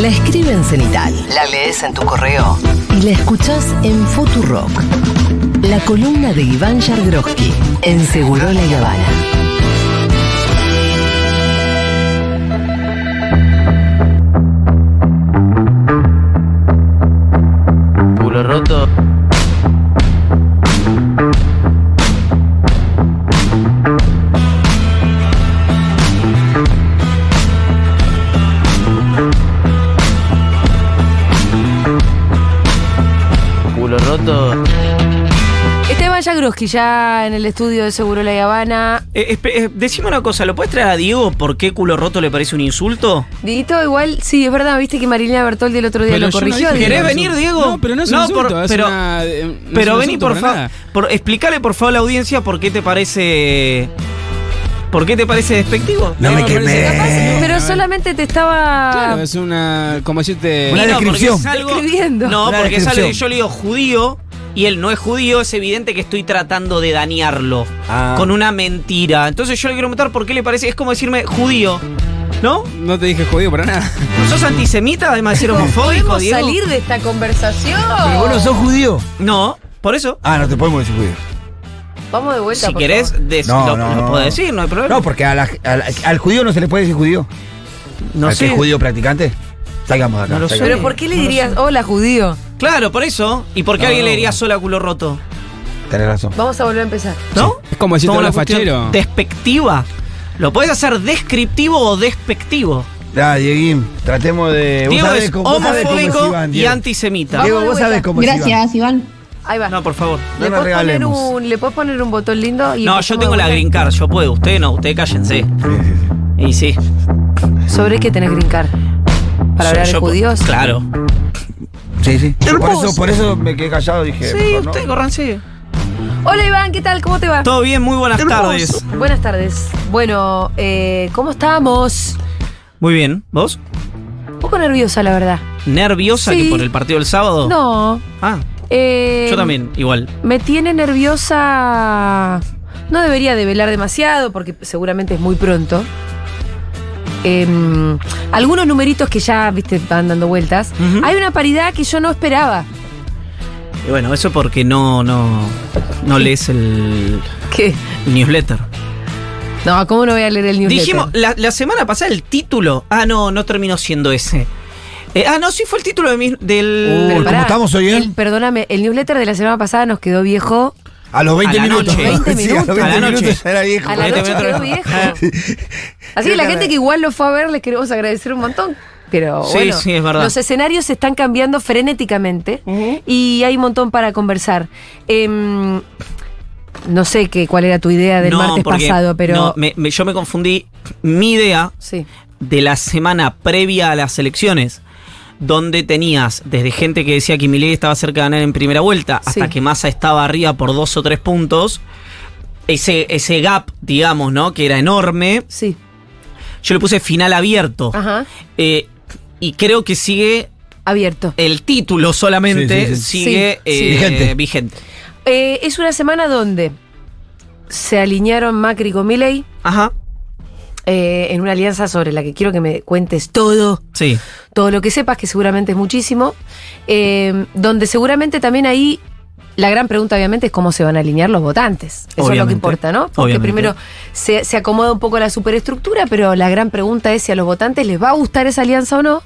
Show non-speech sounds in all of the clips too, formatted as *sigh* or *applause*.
La escribe en cenital. La lees en tu correo. Y la escuchás en Futurock. La columna de Iván Yargroski en Seguro La Habana. Jagroski ya en el estudio de Seguro La Habana. Eh, eh, decime una cosa, ¿lo puedes traer a Diego por qué culo roto le parece un insulto? Dito, igual, sí, es verdad, viste que Marilena Bertoldi el otro día Pero lo no corrigió. dije que ¿Querés venir. Diego? No, pero no es un No, insulto, por- es pero- una, eh, no es Pero un vení, por favor. explícale, por favor, a la audiencia por qué te parece. ¿Por qué te parece despectivo? No me No, pero quemé. capaz- Pero solamente te estaba. Claro, es una. Como decirte. Una no, descripción. es algo-. No, Una porque es algo que yo le digo judío y él no es judío, es evidente que estoy tratando de dañarlo Ah. con una mentira. Entonces yo le quiero preguntar por qué le parece. Es como decirme judío, ¿no? No te dije jodido para nada. ¿Sos antisemita, además de ser homofóbico, ¿Podemos Diego? salir de esta conversación? Pero vos no sos judío. No, por eso. Ah, no te podemos decir judío. Vamos de vuelta. Si por querés, des- No, lo, no, lo no. puedo decir, no hay problema. No, porque a la- al, al judío no se le puede decir judío. no al que sé. es judío practicante. Salgamos de acá. No lo sé. Pero ¿por qué le dirías, hola judío? Claro, por eso. ¿Y por qué No, alguien le diría no. sola culo roto? Tenés razón. Vamos a volver a empezar. ¿No? Es como decirte Somos hola una cuestión fachero. Despectiva. ¿Lo puedes hacer descriptivo o despectivo? Ya, Dieguín, tratemos de. vos Diego sabés es cómo- vos sabés cómo es homofóbico Iván, y Diego. antisemita. Diego, Vamos de vos sabés vuelta. cómo es Iván. Gracias, Iván. Ahí va. No, por favor. No ¿Le, nos puedes poner regalemos. un, ¿Le puedes poner un botón lindo? Y No, empezamos yo de tengo la vuelta? green card, yo puedo. Usted no, usted cállense. Sí, sí, sí. Y sí. ¿Sobre qué tenés green card? ¿Para Yo- hablar de yo- judíos? Claro. Sí, sí. Por eso, por eso me quedé callado dije. Sí, mejor no. usted, corranse. Hola Iván, ¿qué tal? ¿Cómo te va? Todo bien, muy buenas tardes. Buenas tardes. Bueno, eh, ¿cómo estamos? Muy bien. ¿Vos? Un poco nerviosa, la verdad. ¿Nerviosa Sí. que por el partido del sábado? No. Ah, eh, yo también, igual. Me tiene nerviosa. No debería develar demasiado porque seguramente es muy pronto. Em, algunos numeritos que ya, viste, van dando vueltas. Hay una paridad que yo no esperaba. Y bueno, eso porque no, no, no lees el, ¿Qué? el newsletter. No, ¿cómo no voy a leer el newsletter? Dijimos, la, la semana pasada el título. Ah, no, no terminó siendo ese. Eh, ah, no, sí fue el título de mi- del. ¿cómo estamos hoy, eh? el- perdóname, el newsletter de la semana pasada nos quedó viejo. A los 20 A la minutos. noche. 20 *laughs* Sí, a los minutos. 20 A la noche. minutos *laughs* era viejo. A la noche quedó viejo. Ah. Así que la gente que igual lo fue a ver les queremos agradecer un montón. Pero Sí, bueno, sí, es verdad. los escenarios se están cambiando frenéticamente y hay un montón para conversar. Em, no sé qué, cuál era tu idea del No, martes porque- pasado, pero no, me- me- yo me confundí. Mi idea sí. de la semana previa a las elecciones, donde tenías desde gente que decía que Milei estaba cerca de ganar en primera vuelta, hasta Sí. que Massa estaba arriba por dos o tres puntos, ese, ese gap, digamos, ¿no? Que era enorme, Sí. yo le puse final abierto. Ajá. Eh, y creo que sigue Abierto. el título solamente, Sí, sí, sí. sigue Sí, sí. eh, Vigente. vigente. Eh, es una semana donde se alinearon Macri con Milei Ajá, eh, en una alianza sobre la que quiero que me cuentes todo. sí. Todo lo que sepas, que seguramente es muchísimo, eh, donde seguramente también ahí la gran pregunta obviamente es cómo se van a alinear los votantes. Eso es lo que importa, ¿no? Porque Obviamente. primero se, se acomoda un poco la superestructura, pero la gran pregunta es si a los votantes les va a gustar esa alianza o no.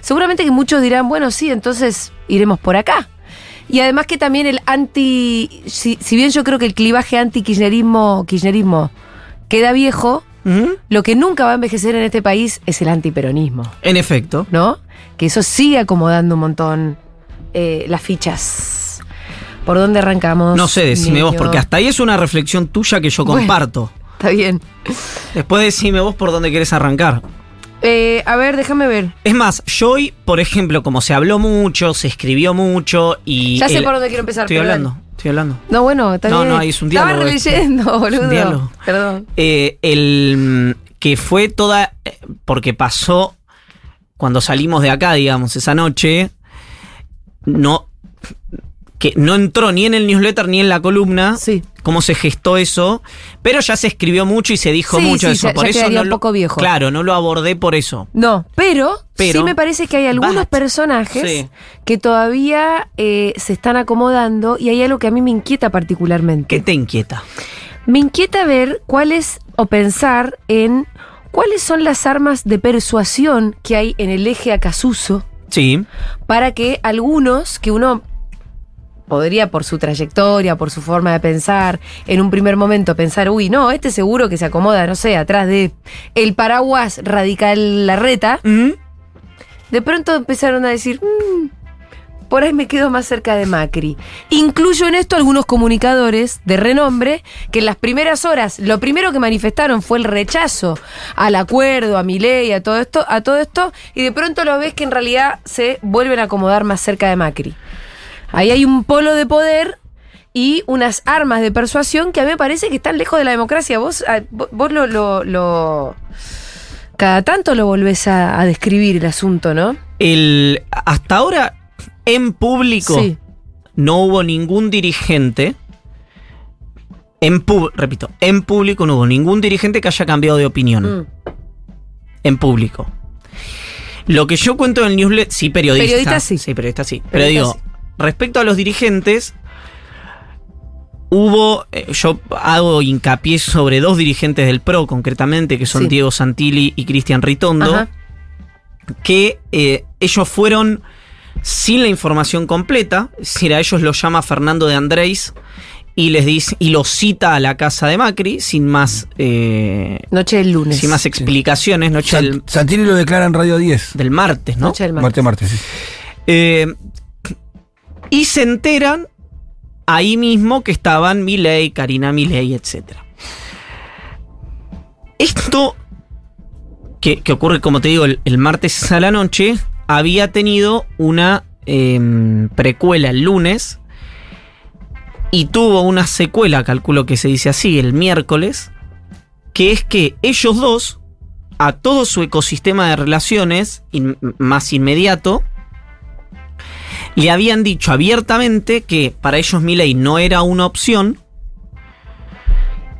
Seguramente que muchos dirán, bueno, sí, entonces iremos por acá. Y además que también el anti, si, si bien yo creo que el clivaje anti-kirchnerismo kirchnerismo queda viejo, Lo que nunca va a envejecer en este país es el antiperonismo. En efecto. ¿no? Que eso sigue acomodando un montón eh, las fichas. ¿Por dónde arrancamos? No sé, decime vos, porque hasta ahí es una reflexión tuya que yo Bueno. comparto. *laughs* Está bien. Después decime vos por dónde querés arrancar. Eh, a ver, déjame ver. Es más, yo hoy, por ejemplo, como se habló mucho, se escribió mucho y. Ya sé el- por dónde quiero empezar. Estoy hablando, dale. Estoy hablando. No, bueno, está No, bien. no, ahí es un diálogo Estaba releyendo, Es boludo. un diálogo. Perdón. Eh, el mm, que fue toda. eh, Porque pasó cuando salimos de acá, digamos, esa noche. No. Que no entró ni en el newsletter ni en la columna. Sí. Cómo se gestó eso, pero ya se escribió mucho y se dijo Sí, mucho sí, eso. ya- por ya eso no un poco viejo. Claro, no lo abordé por eso. No, pero, Pero- sí me parece que hay algunos personajes Sí. que todavía eh, se están acomodando y hay algo que a mí me inquieta particularmente. ¿Qué te inquieta? Me inquieta ver cuáles o pensar en cuáles son las armas de persuasión que hay en el eje Acasuso Sí. para que algunos que uno podría por su trayectoria, por su forma de pensar, en un primer momento pensar, uy, no, este seguro que se acomoda, no sé, atrás de el paraguas radical Larreta, Mm, de pronto empezaron a decir, "Mm, por ahí me quedo más cerca de Macri. Incluyo en esto algunos comunicadores de renombre que en las primeras horas lo primero que manifestaron fue el rechazo al acuerdo, a mi ley, a todo esto, a todo esto, y de pronto lo ves que en realidad se vuelven a acomodar más cerca de Macri. Ahí hay un polo de poder y unas armas de persuasión que a mí me parece que están lejos de la democracia. Vos, ah, vo- vos lo, lo- lo- cada tanto lo volvés a, a describir el asunto, ¿no? El, hasta ahora, en público, Sí. no hubo ningún dirigente. En pub- repito, en público no hubo ningún dirigente que haya cambiado de opinión. Mm. En público. Lo que yo cuento en el newsletter, sí, periodista. Periodista sí. Sí, periodista sí. Pero Periodista digo, sí. Respecto a los dirigentes, hubo, eh, yo hago hincapié sobre dos dirigentes del PRO concretamente, que son Sí. Diego Santilli y Cristian Ritondo, Ajá. que eh, ellos fueron sin la información completa, es decir, a ellos lo llama Fernando de Andrés y les dice, y los cita a la casa de Macri sin más, eh, Noche del lunes. sin más explicaciones, noche San- del, Santini lo declara en Radio 10. del martes, ¿no? Noche del Marte, martes. martes, sí. Eh, y se enteran ahí mismo que estaban Milei, Karina Milei, etc. Esto que, ocurre, como te digo, el, martes a la noche, había tenido una em, precuela el lunes y tuvo una secuela, calculo que se dice así, el miércoles, que es que ellos dos, a todo su ecosistema de relaciones más inmediato, le habían dicho abiertamente que para ellos Milei no era una opción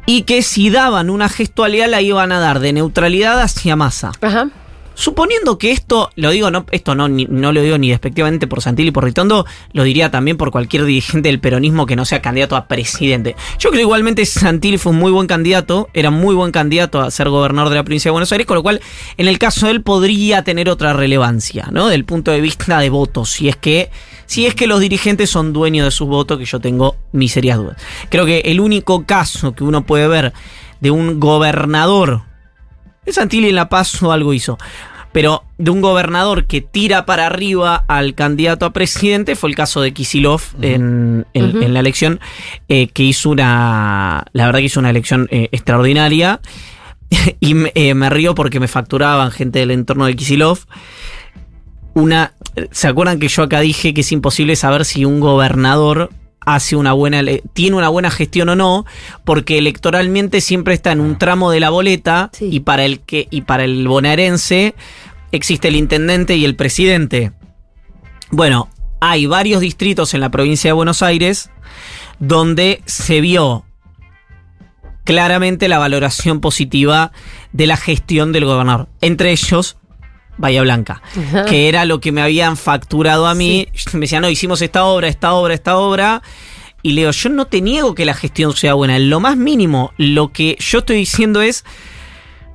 y que si daban una gestualidad la iban a dar de neutralidad hacia masa. Ajá. Suponiendo que esto, lo digo, no, esto no, no lo digo ni despectivamente por Santilli y por Ritondo, lo diría también por cualquier dirigente del peronismo que no sea candidato a presidente. Yo creo igualmente Santilli fue un muy buen candidato, era muy buen candidato a ser gobernador de la provincia de Buenos Aires, con lo cual en el caso de él podría tener otra relevancia, ¿no? Del punto de vista de votos, si es que, si es que los dirigentes son dueños de sus votos, que yo tengo mis serias dudas. Creo que el único caso que uno puede ver de un gobernador Santilli en La Paz o algo hizo. Pero de un gobernador que tira para arriba al candidato a presidente fue el caso de Kisilov en, en- la elección, eh, que hizo una. La verdad que hizo una elección eh, extraordinaria. *laughs* y me, eh, me río porque me facturaban gente del entorno de Kisilov. Una. ¿Se acuerdan que yo acá dije que es imposible saber si un gobernador hace una buena tiene una buena gestión o no, porque electoralmente siempre está en un tramo de la boleta Sí. y para el que y para el bonaerense existe el intendente y el presidente. Bueno, hay varios distritos en la provincia de Buenos Aires donde se vio claramente la valoración positiva de la gestión del gobernador. Entre ellos, Bahía Blanca, Ajá. que era lo que me habían facturado a mí. Me decían, no, hicimos esta obra, esta obra, esta obra. Y le digo, yo no te niego que la gestión sea buena. En lo más mínimo, lo que yo estoy diciendo es,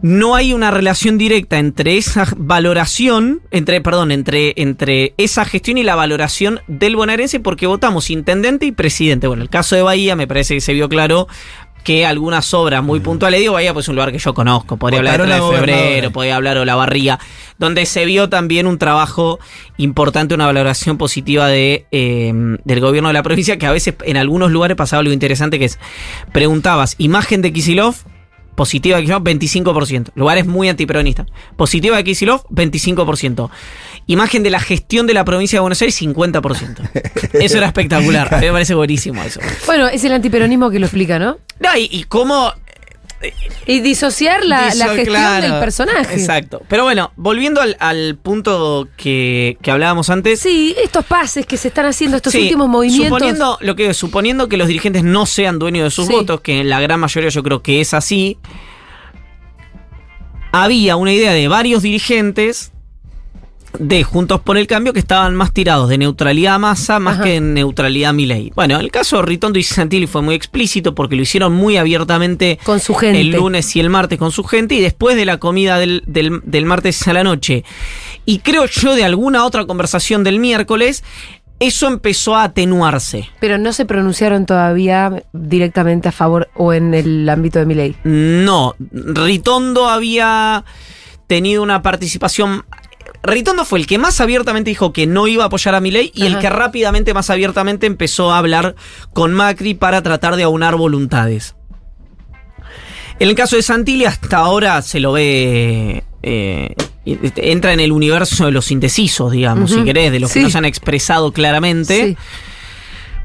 no hay una relación directa entre esa valoración, entre, perdón, entre, entre esa gestión y la valoración del bonaerense porque votamos intendente y presidente. Bueno, el caso de Bahía me parece que se vio claro que algunas obras muy puntuales, digo Bahía pues es un lugar que yo conozco, podría hablar de Votaron 3 de a febrero, podría hablar de la barría, donde se vio también un trabajo importante, una valoración positiva de, eh, del gobierno de la provincia, que a veces en algunos lugares pasaba algo interesante que es, preguntabas, imagen de Kisilov, positiva de Kisilov, 25%. Lugares muy antiperonistas. Positiva de Kisilov, 25%. Imagen de la gestión de la provincia de Buenos Aires, 50%. *laughs* Eso era espectacular. A mí me parece buenísimo eso. Bueno, es el antiperonismo que lo explica, ¿no? No, y, y cómo. Y disociar la, la Diso- gestión claro, del personaje. Exacto. Pero bueno, volviendo al, al punto que, que hablábamos antes. Sí, estos pases que se están haciendo, estos Sí, últimos movimientos. Suponiendo, lo que, suponiendo que los dirigentes no sean dueños de sus Sí. votos, que en la gran mayoría yo creo que es así, había una idea de varios dirigentes de Juntos por el Cambio que estaban más tirados de neutralidad a masa más Ajá. que de neutralidad a Milei. Bueno, el caso de Ritondo y Santilli fue muy explícito porque lo hicieron muy abiertamente Con su gente. el lunes y el martes con su gente y después de la comida del, del- del martes a la noche. Y creo yo de alguna otra conversación del miércoles, eso empezó a atenuarse. Pero no se pronunciaron todavía directamente a favor o en el ámbito de mi ley. No, Ritondo había tenido una participación. Ritondo fue el que más abiertamente dijo que no iba a apoyar a Milei y el que rápidamente, más abiertamente, empezó a hablar con Macri para tratar de aunar voluntades. En el caso de Santilli, hasta ahora se lo ve. eh, entra en el universo de los indecisos, digamos, si querés, de los Sí. que no se han expresado claramente. Sí.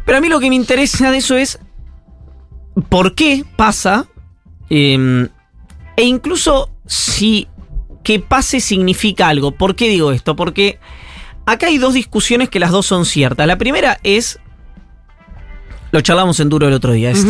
Pero a mí lo que me interesa de eso es por qué pasa eh, e incluso si que pase significa algo. ¿Por qué digo esto? Porque acá hay dos discusiones que las dos son ciertas. La primera es, lo charlamos en duro el otro día, es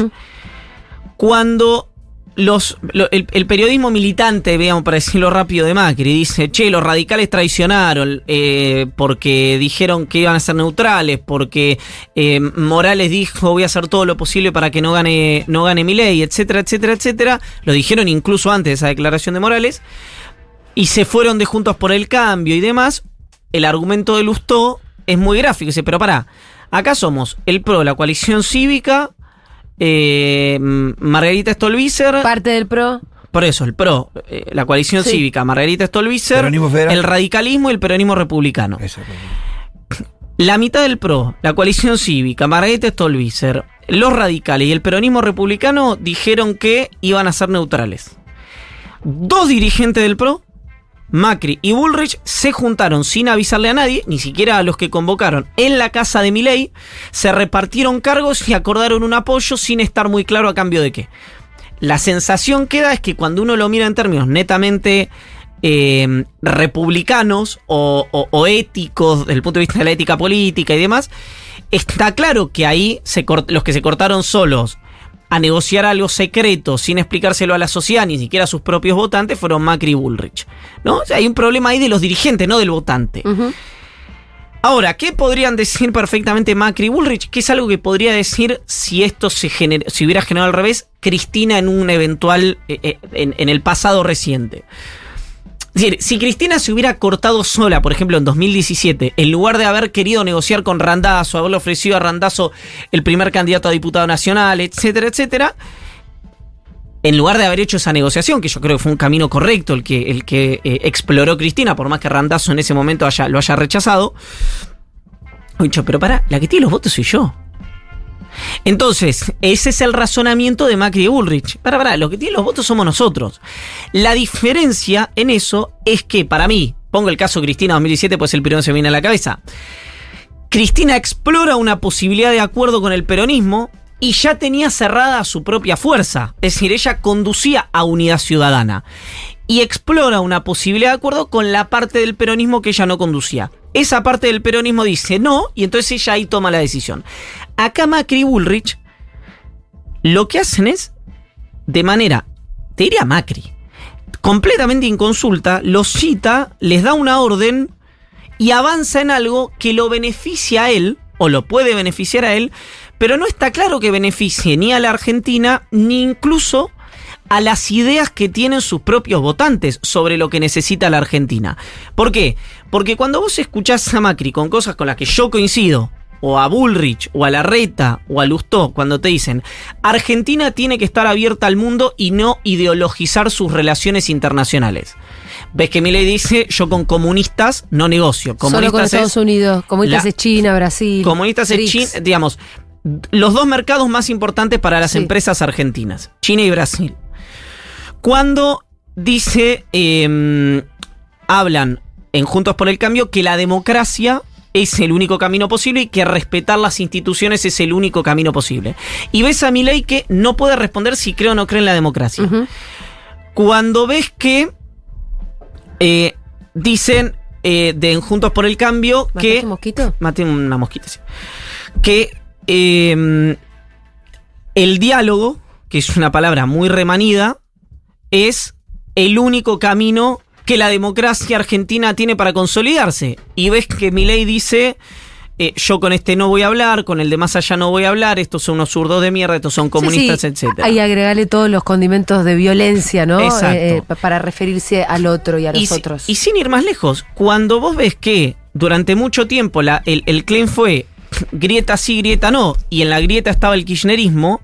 cuando los, lo- el, el periodismo militante, veamos para decirlo rápido, de Macri, dice, che, los radicales traicionaron eh, porque dijeron que iban a ser neutrales, porque eh, Morales dijo voy a hacer todo lo posible para que no gane, no gane mi ley, etcétera, etcétera, etcétera. Lo dijeron incluso antes de esa declaración de Morales. Y se fueron de Juntos por el Cambio y demás. El argumento de Lustó es muy gráfico. Dice, pero pará, acá somos el PRO, la coalición cívica, eh, Margarita Stolbizer, Parte del PRO. por eso, el PRO, eh, la coalición Sí. cívica, Margarita Stolbizer, Peronismo federal. el radicalismo y el peronismo republicano. Eso. La mitad del PRO, la coalición cívica, Margarita Stolbizer, los radicales y el peronismo republicano dijeron que iban a ser neutrales. Dos dirigentes del PRO, Macri y Bullrich, se juntaron sin avisarle a nadie, ni siquiera a los que convocaron, en la casa de Milei, se repartieron cargos y acordaron un apoyo sin estar muy claro a cambio de qué. La sensación que da es que cuando uno lo mira en términos netamente eh, republicanos o, o- éticos, desde el punto de vista de la ética política y demás, está claro que ahí se los que se cortaron solos a negociar algo secreto sin explicárselo a la sociedad, ni siquiera a sus propios votantes, fueron Macri y Bullrich. ¿no? O sea, hay un problema ahí de los dirigentes, no del votante. Ahora, ¿qué podrían decir perfectamente Macri y Bullrich? Que es algo que podría decir si esto se gener- si hubiera generado al revés, Cristina en un eventual, eh, eh, en, en el pasado reciente. Si Cristina se hubiera cortado sola, por ejemplo, en 2017, en lugar de haber querido negociar con Randazo, haberle ofrecido a Randazo el primer candidato a diputado nacional, etcétera, etcétera, en lugar de haber hecho esa negociación, que yo creo que fue un camino correcto el que, el que eh, exploró Cristina, por más que Randazo en ese momento haya, lo haya rechazado, dicho, pero para, la que tiene los votos soy yo. Entonces, ese es el razonamiento de Macri y Bullrich. Para, para, los que tienen los votos somos nosotros. La diferencia en eso es que, para mí, pongo el caso Cristina 2017, pues el primero se viene a la cabeza. Cristina explora una posibilidad de acuerdo con el peronismo y ya tenía cerrada su propia fuerza. Es decir, ella conducía a Unidad Ciudadana. Y explora una posibilidad de acuerdo con la parte del peronismo que ella no conducía. Esa parte del peronismo dice no, y entonces ella ahí toma la decisión. Acá Macri y Bullrich lo que hacen es, de manera, te diría Macri, completamente inconsulta, los cita, les da una orden y avanza en algo que lo beneficia a él, o lo puede beneficiar a él, pero no está claro que beneficie ni a la Argentina, ni incluso a las ideas que tienen sus propios votantes sobre lo que necesita la Argentina. ¿Por qué? Porque cuando vos escuchás a Macri con cosas con las que yo coincido, o a Bullrich, o a Larreta, o a Lustó, cuando te dicen, Argentina tiene que estar abierta al mundo y no ideologizar sus relaciones internacionales. Ves que Milei dice, yo con comunistas no negocio. Solo con Comunistas Estados es- Unidos. Comunistas la- es China, Brasil. comunistas BRICS. China, digamos, los dos mercados más importantes para las Sí. empresas argentinas, China y Brasil. Cuando dice, eh, hablan en Juntos por el Cambio que la democracia es el único camino posible y que respetar las instituciones es el único camino posible. Y ves a Milei que no puede responder si cree o no cree en la democracia. Cuando ves que eh, dicen eh, de en Juntos por el Cambio ¿Mataste que... un mosquito? Maté una mosquita, sí. Que eh, el diálogo, que es una palabra muy remanida, es el único camino que la democracia argentina tiene para consolidarse. Y ves que Milei dice, eh, yo con este no voy a hablar, con el de más allá no voy a hablar, estos son unos zurdos de mierda, estos son comunistas, Sí, sí. etcétera. Ahí agregarle todos los condimentos de violencia, ¿no? Eh, pa- para referirse al otro y a los y, otros. y sin ir más lejos, cuando vos ves que durante mucho tiempo la- el, el claim fue grieta sí, grieta no, y en la grieta estaba el kirchnerismo,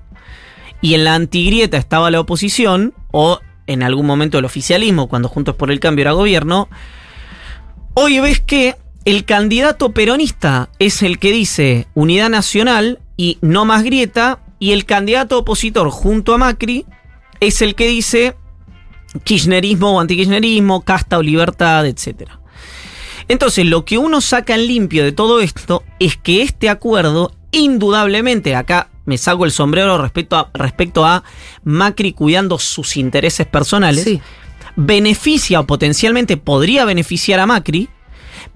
y en la antigrieta estaba la oposición, o en algún momento el oficialismo, cuando Juntos por el Cambio era gobierno, hoy ves que el candidato peronista es el que dice unidad nacional y no más grieta, y el candidato opositor junto a Macri es el que dice kirchnerismo o antikirchnerismo, casta o libertad, etc. Entonces, lo que uno saca en limpio de todo esto es que este acuerdo, indudablemente, acá me saco el sombrero respecto a, respecto a Macri cuidando sus intereses personales, Sí. beneficia o potencialmente podría beneficiar a Macri,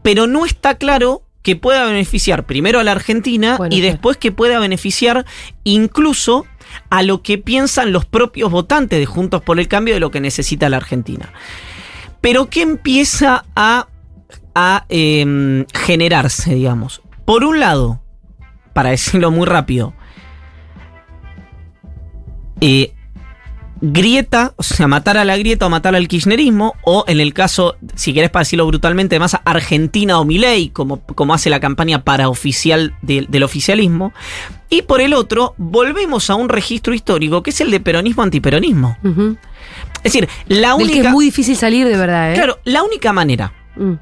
pero no está claro que pueda beneficiar primero a la Argentina Bueno, y después que pueda beneficiar incluso a lo que piensan los propios votantes de Juntos por el Cambio de lo que necesita la Argentina. Pero ¿qué empieza a, a, em, generarse, digamos? Por un lado, para decirlo muy rápido, eh, grieta, o sea, matar a la grieta o matar al kirchnerismo, o en el caso, si querés para decirlo brutalmente, más Argentina o Milei, como, como hace la campaña paraoficial del- del oficialismo. Y por el otro, volvemos a un registro histórico que es el de peronismo-antiperonismo. Es decir, la Del que única. es muy difícil salir de verdad, ¿eh? Claro, la única manera, Mm.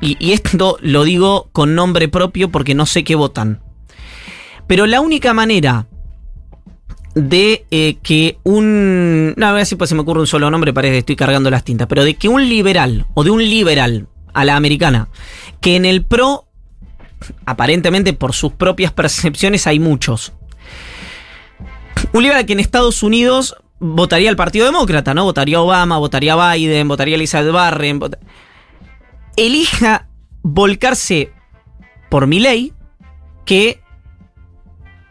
y, y esto lo digo con nombre propio porque no sé qué votan. Pero la única manera de eh, que un. No, a ver si pues se me ocurre un solo nombre, parece que estoy cargando las tintas. Pero de que un liberal, o de un liberal a la americana, que en el PRO, aparentemente por sus propias percepciones, hay muchos. Un liberal que en Estados Unidos votaría al Partido Demócrata, ¿no? Votaría Obama, votaría Biden, votaría Elizabeth Warren. vota- Elija volcarse por mi ley, que,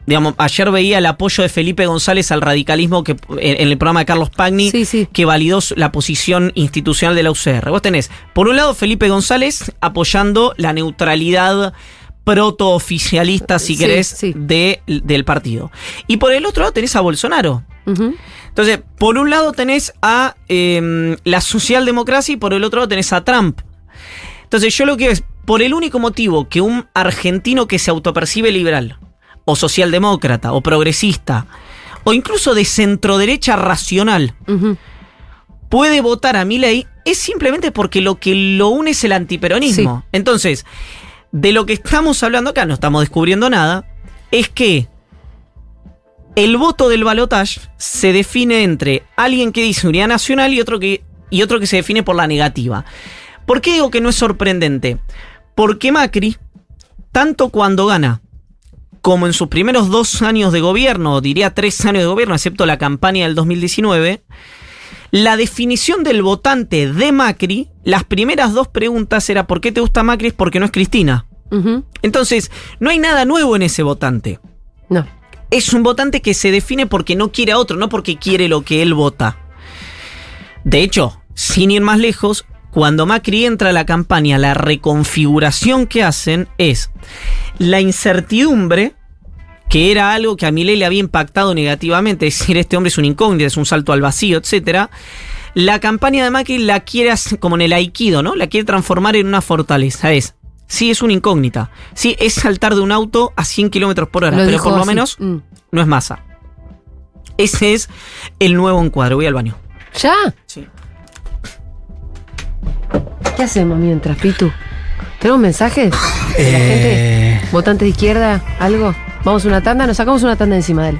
digamos, ayer veía el apoyo de Felipe González al radicalismo que en el programa de Carlos Pagni, Sí, sí. que validó la posición institucional de la UCR. Vos tenés, por un lado, Felipe González apoyando la neutralidad proto-oficialista, si querés, sí. de- del partido. Y por el otro lado tenés a Bolsonaro. Entonces, por un lado tenés a em, la socialdemocracia y por el otro lado tenés a Trump. Entonces, yo lo que es, por el único motivo que un argentino que se autopercibe liberal, o socialdemócrata, o progresista, o incluso de centroderecha racional, puede votar a Milei es simplemente porque lo que lo une es el antiperonismo. Entonces, de lo que estamos hablando acá, no estamos descubriendo nada, es que el voto del balotage se define entre alguien que dice unidad nacional y otro que, y otro que se define por la negativa. ¿Por qué digo que no es sorprendente? Porque Macri, tanto cuando gana como en sus primeros dos años de gobierno, diría tres años de gobierno, excepto la campaña del 2019, la definición del votante de Macri, las primeras dos preguntas era ¿por qué te gusta Macri? Es porque no es Cristina. Entonces, no hay nada nuevo en ese votante. No. Es un votante que se define porque no quiere a otro, no porque quiere lo que él vota. De hecho, sin ir más lejos, cuando Macri entra a la campaña, la reconfiguración que hacen es la incertidumbre, que era algo que a Milei le había impactado negativamente, es decir, este hombre es un incógnito, es un salto al vacío, etc. La campaña de Macri la quiere hacer como en el aikido, ¿no? La quiere transformar en una fortaleza, es... Sí, es una incógnita. Sí, es saltar de un auto a 100 kilómetros por hora, Lo pero por lo así. menos Mm. no es masa. Ese es el nuevo encuadre. Voy al baño. ¿Ya? Sí. ¿Qué hacemos mientras, Pitu? ¿Tenemos mensajes de la Eh, gente? ¿Votantes de izquierda? ¿Algo? ¿Vamos a una tanda? Nos sacamos una tanda encima de él.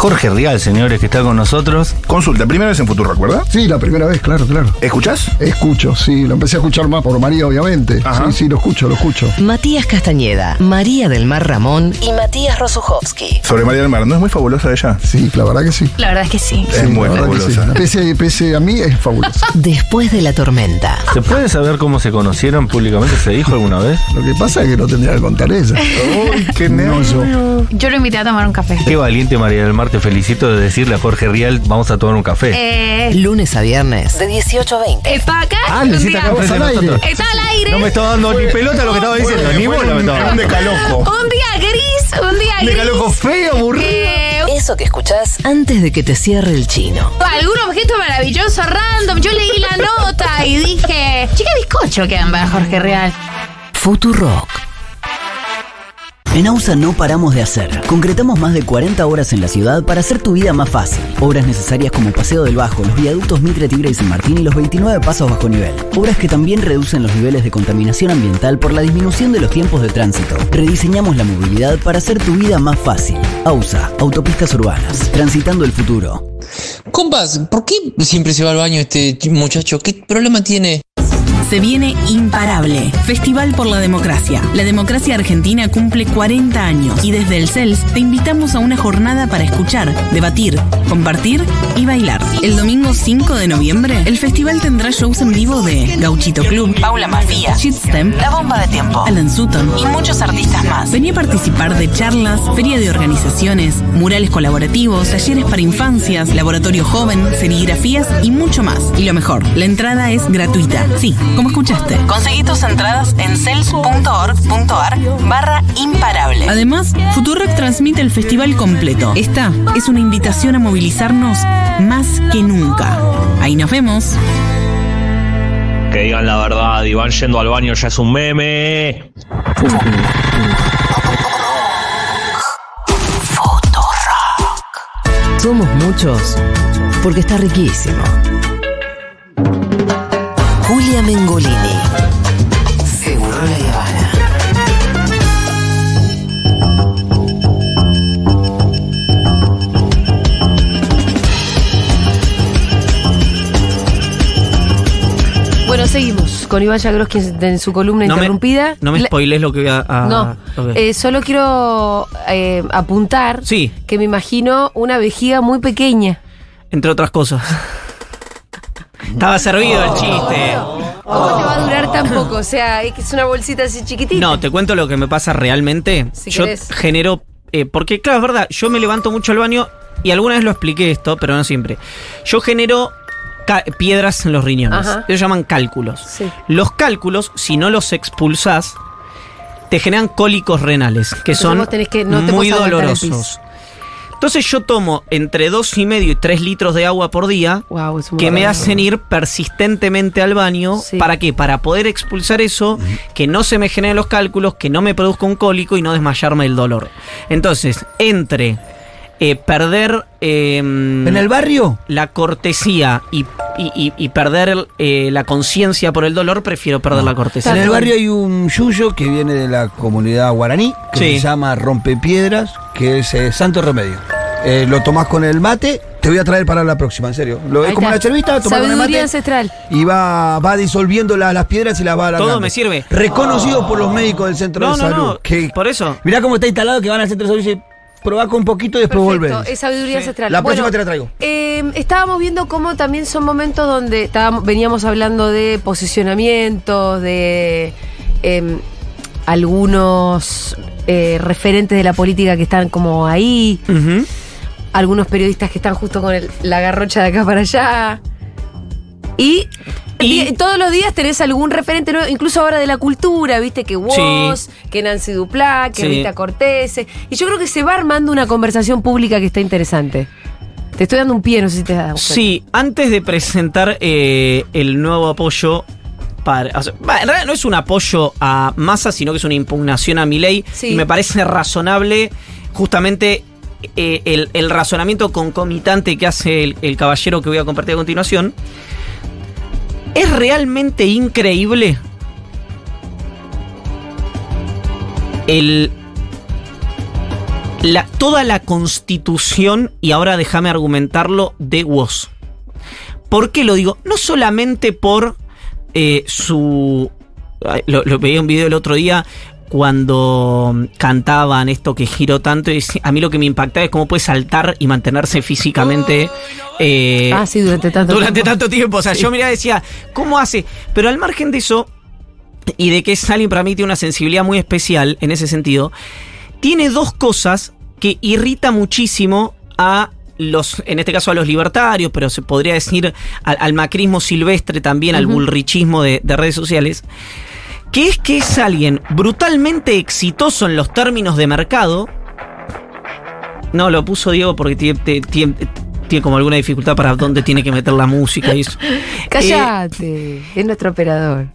Jorge Rial, señores, que está con nosotros. Consulta, primera vez en Futuro, ¿recuerda? Sí, la primera vez, claro, claro. ¿Escuchás? Escucho, sí, lo empecé a escuchar más por María, obviamente. Ajá. Sí, sí, lo escucho, lo escucho. Matías Castañeda, María del Mar Ramón y Matías Rosuchowski. Sobre María del Mar, ¿no es muy fabulosa ella? Sí, la verdad que sí. La verdad es que sí. Es Sí, muy verdad fabulosa. sí. Pese, pese a mí, es fabulosa. *laughs* Después de la tormenta. ¿Se puede saber cómo se conocieron públicamente? ¿Se dijo alguna vez? Lo que pasa es que no tendría que contar ella. Uy, qué yo. Yo lo invité a tomar un café. Qué valiente María del Mar, te felicito de decirle a Jorge Rial, vamos a tomar un café. Eh, Lunes a viernes. De 18 a 20. ¿Está acá? Ah, Un lo hiciste día- acá nosotros. Está al aire. No me estaba dando ni pelota lo que estaba diciendo, ni bola me estaba Un dando. decalojo. Un día gris, un día Un gris. decalojo feo, aburrido. Eh, Eso que escuchás antes de que te cierre el chino. algún objeto maravilloso, random. Yo leí la nota y dije, chica bizcocho que anda Jorge Real. Futurock. En AUSA no paramos de hacer. Concretamos más de 40 horas en la ciudad para hacer tu vida más fácil. Obras necesarias como Paseo del Bajo, los viaductos Mitre, Tigre y San Martín y los 29 pasos bajo nivel. Obras que también reducen los niveles de contaminación ambiental por la disminución de los tiempos de tránsito. Rediseñamos la movilidad para hacer tu vida más fácil. AUSA, Autopistas Urbanas, transitando el futuro. Compas, ¿por qué siempre se va al baño este muchacho? ¿Qué problema tiene? Se viene Imparable, Festival por la Democracia. La democracia argentina cumple 40 años y desde el CELS te invitamos a una jornada para escuchar, debatir, compartir y bailar. El domingo 5 de noviembre, el festival tendrá shows en vivo de Gauchito Club, Paula Mafia, Shitstem, La Bomba de Tiempo, Alan Sutton y muchos artistas más. Vení a participar de charlas, feria de organizaciones, murales colaborativos, talleres para infancias, laboratorio joven, serigrafías y mucho más. Y lo mejor, la entrada es gratuita. Sí, como escuchaste. Conseguí tus entradas en cels.org.ar barra imparable. Además, Futurock transmite el festival completo. Esta es una invitación a movilizarnos más que nunca. Ahí nos vemos. Que digan la verdad, Iván yendo al baño ya es un meme. Somos muchos porque está riquísimo. Julia Mengolini. Seguro la Habana. Bueno, seguimos con Iván Yagroski en en su columna No me- interrumpida. No me spoiles lo que voy a. a- No, eh, solo quiero eh, apuntar Sí. que me imagino una vejiga muy pequeña. entre otras cosas. Estaba servido el chiste. ¿Cómo te va a durar tan poco? O sea, es que es una bolsita así chiquitita. No, te cuento lo que me pasa realmente. Si yo querés. genero. eh, porque, claro, es verdad, yo me levanto mucho al baño y alguna vez lo expliqué esto, pero no siempre. Yo genero ca- piedras en los riñones. Ajá. Ellos llaman cálculos. Sí. Los cálculos, si no los expulsás, te generan cólicos renales, que Entonces son vos tenés que- no te muy podés aguantar el dolorosos. Entonces yo tomo entre dos y medio y 3 litros de agua por día Wow, es un que me hacen ir persistentemente al baño. Sí. ¿Para qué? Para poder expulsar eso, que no se me generen los cálculos, que no me produzca un cólico y no desmayarme del dolor. Entonces, entre eh, perder... em, ¿En el barrio? La cortesía y, y- y- y perder eh, la conciencia por el dolor, prefiero perder la cortesía. En el barrio hay un yuyo que viene de la comunidad guaraní, que Sí. se llama Rompepiedras, que es eh, Santo Remedio. Eh, lo tomás con el mate, te voy a traer para la próxima, en serio. Lo, es como una chervita, tomás con el Sabiduría mate ancestral. y va, va disolviendo la- las piedras y las va alargando. Todo me sirve. Reconocido por los médicos del centro No, de no, salud. no, que- por eso. Mirá cómo está instalado que van al centro de salud y probá con un poquito y después Perfecto, volvés. es sabiduría ancestral. La Bueno, próxima te la traigo. eh, estábamos viendo cómo también son momentos donde estábamos, veníamos hablando de posicionamientos, de em, algunos eh, referentes de la política que están como ahí, algunos periodistas que están justo con el- la garrocha de acá para allá. Y, Y- todos los días tenés algún referente, nuevo, incluso ahora de la cultura, viste que vos, que Nancy Duplá, que Sí. Rita Cortés. Y yo creo que se va armando una conversación pública que está interesante. Te estoy dando un pie, no sé si te das cuenta. Sí, antes de presentar eh, el nuevo apoyo para. o sea, va, en realidad no es un apoyo a Massa, sino que es una impugnación a mi ley. Sí. Y me parece razonable justamente eh, el, el razonamiento concomitante que hace el, el caballero que voy a compartir a continuación. Es realmente increíble el toda la constitución, y ahora déjame argumentarlo, de Woz. ¿Por qué lo digo? No solamente por eh, su... Lo, lo veía un video el otro día cuando cantaban esto que giró tanto. y a mí lo que me impactaba es cómo puede saltar y mantenerse físicamente. eh, Ah, sí, durante tanto durante tiempo. tanto tiempo. O sea, Sí. yo miraba y decía, ¿cómo hace? Pero al margen de eso, y de que alguien para mí tiene una sensibilidad muy especial en ese sentido, tiene dos cosas que irrita muchísimo a los, en este caso a los libertarios, pero se podría decir al, al macrismo silvestre también, al bullrichismo de, de redes sociales, que es que es alguien brutalmente exitoso en los términos de mercado. No, lo puso Diego porque tiene, tiene- tiene- tiene como alguna dificultad para dónde tiene que meter la música y eso. *laughs* Cállate, es nuestro operador.